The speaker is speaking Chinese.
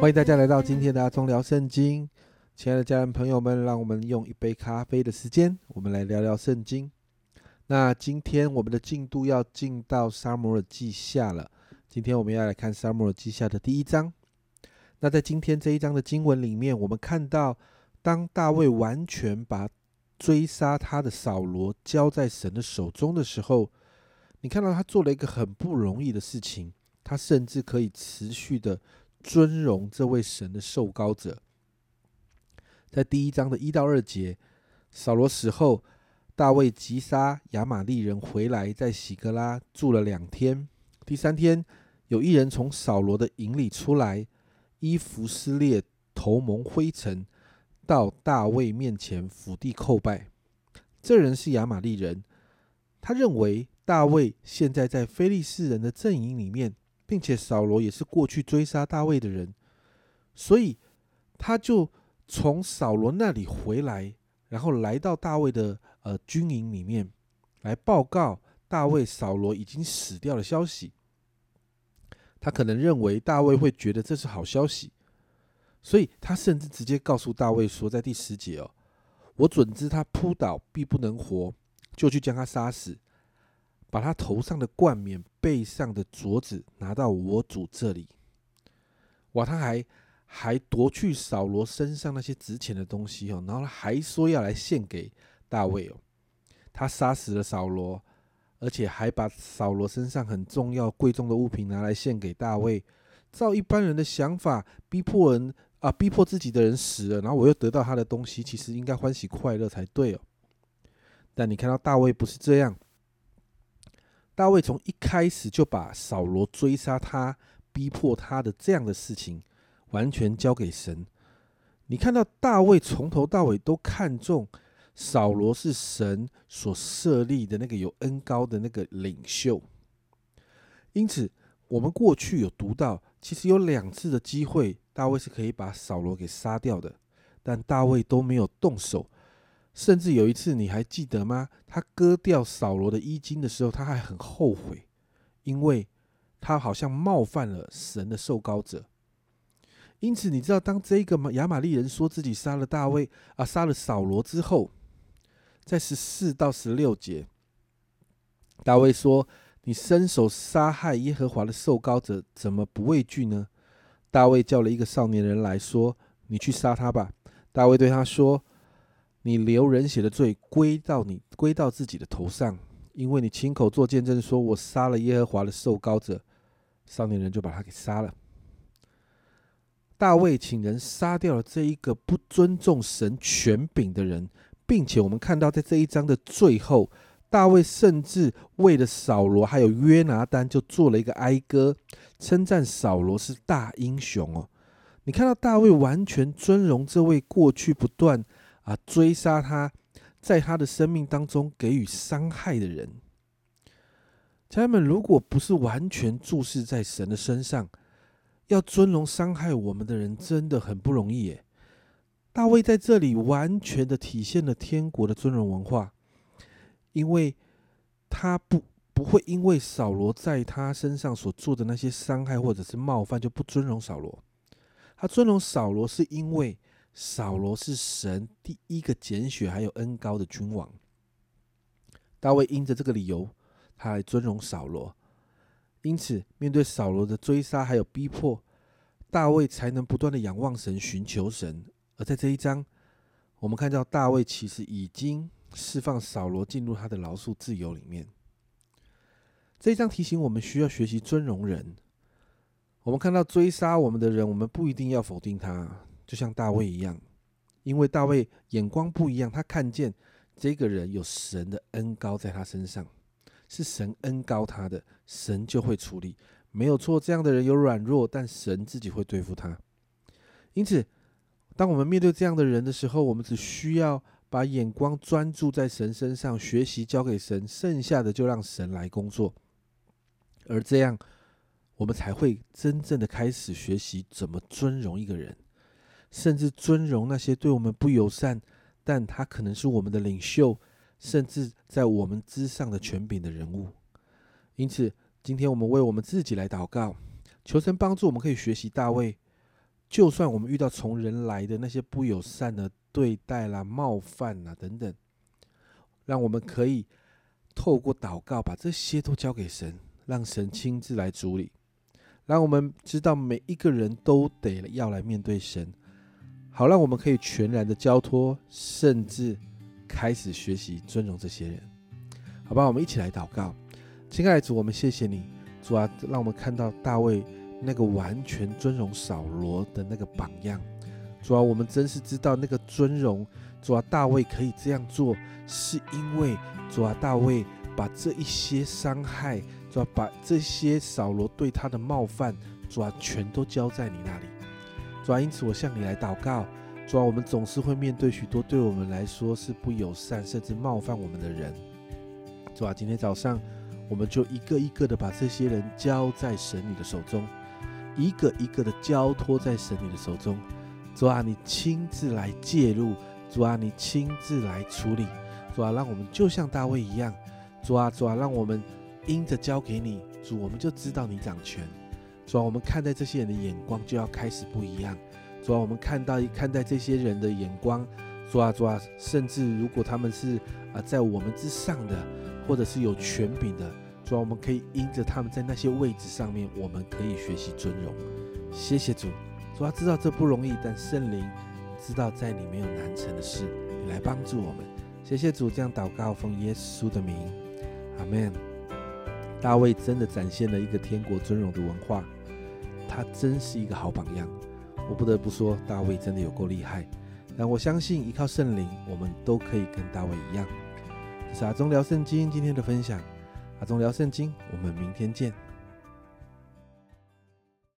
欢迎大家来到今天的阿忠聊圣经，亲爱的家人朋友们，让我们用一杯咖啡的时间，我们来聊聊圣经。那今天我们的进度要进到沙摩尔记下了，今天我们要来看沙摩尔记下的第一章。那在今天这一章的经文里面，我们看到，当大卫完全把追杀他的扫罗交在神的手中的时候，你看到他做了一个很不容易的事情，他甚至可以持续的。尊荣这位神的受膏者，在第一章的一到二节，扫罗死后，大卫击杀亚玛利人回来，在喜格拉住了两天。第三天，有一人从扫罗的营里出来，衣服撕裂，头蒙灰尘，到大卫面前伏地叩拜。这人是亚玛利人，他认为大卫现在在非利士人的阵营里面。并且扫罗也是过去追杀大卫的人，所以他就从扫罗那里回来，然后来到大卫的呃军营里面来报告大卫扫罗已经死掉的消息。他可能认为大卫会觉得这是好消息，所以他甚至直接告诉大卫说，在第十节哦，我准知他扑倒必不能活，就去将他杀死。把他头上的冠冕、背上的镯子拿到我主这里。哇！他还还夺去扫罗身上那些值钱的东西哦，然后还说要来献给大卫哦。他杀死了扫罗，而且还把扫罗身上很重要、贵重的物品拿来献给大卫。照一般人的想法，逼迫人啊，逼迫自己的人死了，然后我又得到他的东西，其实应该欢喜快乐才对哦。但你看到大卫不是这样。大卫从一开始就把扫罗追杀他、逼迫他的这样的事情，完全交给神。你看到大卫从头到尾都看重扫罗是神所设立的那个有恩高的那个领袖，因此我们过去有读到，其实有两次的机会，大卫是可以把扫罗给杀掉的，但大卫都没有动手。甚至有一次，你还记得吗？他割掉扫罗的衣襟的时候，他还很后悔，因为他好像冒犯了神的受膏者。因此，你知道，当这个亚玛利人说自己杀了大卫啊，杀了扫罗之后，在十四到十六节，大卫说：“你伸手杀害耶和华的受膏者，怎么不畏惧呢？”大卫叫了一个少年人来说：“你去杀他吧。”大卫对他说。你流人血的罪归到你归到自己的头上，因为你亲口做见证说，我杀了耶和华的受膏者。少年人就把他给杀了。大卫请人杀掉了这一个不尊重神权柄的人，并且我们看到在这一章的最后，大卫甚至为了扫罗还有约拿丹，就做了一个哀歌，称赞扫罗是大英雄哦。你看到大卫完全尊荣这位过去不断。啊！追杀他，在他的生命当中给予伤害的人，家人们，如果不是完全注视在神的身上，要尊荣伤害我们的人，真的很不容易耶。大卫在这里完全的体现了天国的尊荣文化，因为他不不会因为扫罗在他身上所做的那些伤害或者是冒犯就不尊荣扫罗，他尊荣扫罗是因为。扫罗是神第一个拣选还有恩高的君王。大卫因着这个理由，他来尊荣扫罗。因此，面对扫罗的追杀还有逼迫，大卫才能不断的仰望神，寻求神。而在这一章，我们看到大卫其实已经释放扫罗进入他的牢束自由里面。这一章提醒我们需要学习尊荣人。我们看到追杀我们的人，我们不一定要否定他。就像大卫一样，因为大卫眼光不一样，他看见这个人有神的恩高在他身上，是神恩高他的，神就会处理，没有错。这样的人有软弱，但神自己会对付他。因此，当我们面对这样的人的时候，我们只需要把眼光专注在神身上，学习交给神，剩下的就让神来工作。而这样，我们才会真正的开始学习怎么尊荣一个人。甚至尊荣那些对我们不友善，但他可能是我们的领袖，甚至在我们之上的权柄的人物。因此，今天我们为我们自己来祷告，求神帮助我们，可以学习大卫，就算我们遇到从人来的那些不友善的对待啦、冒犯啦等等，让我们可以透过祷告把这些都交给神，让神亲自来处理。让我们知道每一个人都得要来面对神，好让我们可以全然的交托，甚至开始学习尊荣这些人。好吧，我们一起来祷告，亲爱的主，我们谢谢你，主啊，让我们看到大卫。那个完全尊荣扫罗的那个榜样，主啊，我们真是知道那个尊荣，主啊，大卫可以这样做，是因为主啊，大卫把这一些伤害，主啊，把这些扫罗对他的冒犯，主啊，全都交在你那里，主啊，因此我向你来祷告，主啊，我们总是会面对许多对我们来说是不友善，甚至冒犯我们的人，主啊，今天早上我们就一个一个的把这些人交在神你的手中。一个一个的交托在神你的手中，主啊，你亲自来介入，主啊，你亲自来处理，主啊，让我们就像大卫一样，主啊，主啊，让我们因着交给你，主，我们就知道你掌权，主啊，我们看待这些人的眼光就要开始不一样，主啊，我们看到看待这些人的眼光，主啊，主啊，甚至如果他们是啊在我们之上的，或者是有权柄的。主啊，我们可以因着他们在那些位置上面，我们可以学习尊荣。谢谢主，主啊，知道这不容易，但圣灵知道在你没有难成的事，你来帮助我们。谢谢主，这样祷告奉耶稣的名，阿门。大卫真的展现了一个天国尊荣的文化，他真是一个好榜样。我不得不说，大卫真的有够厉害。但我相信依靠圣灵，我们都可以跟大卫一样。这是阿忠聊圣经今天的分享。阿忠聊圣经，我们明天见。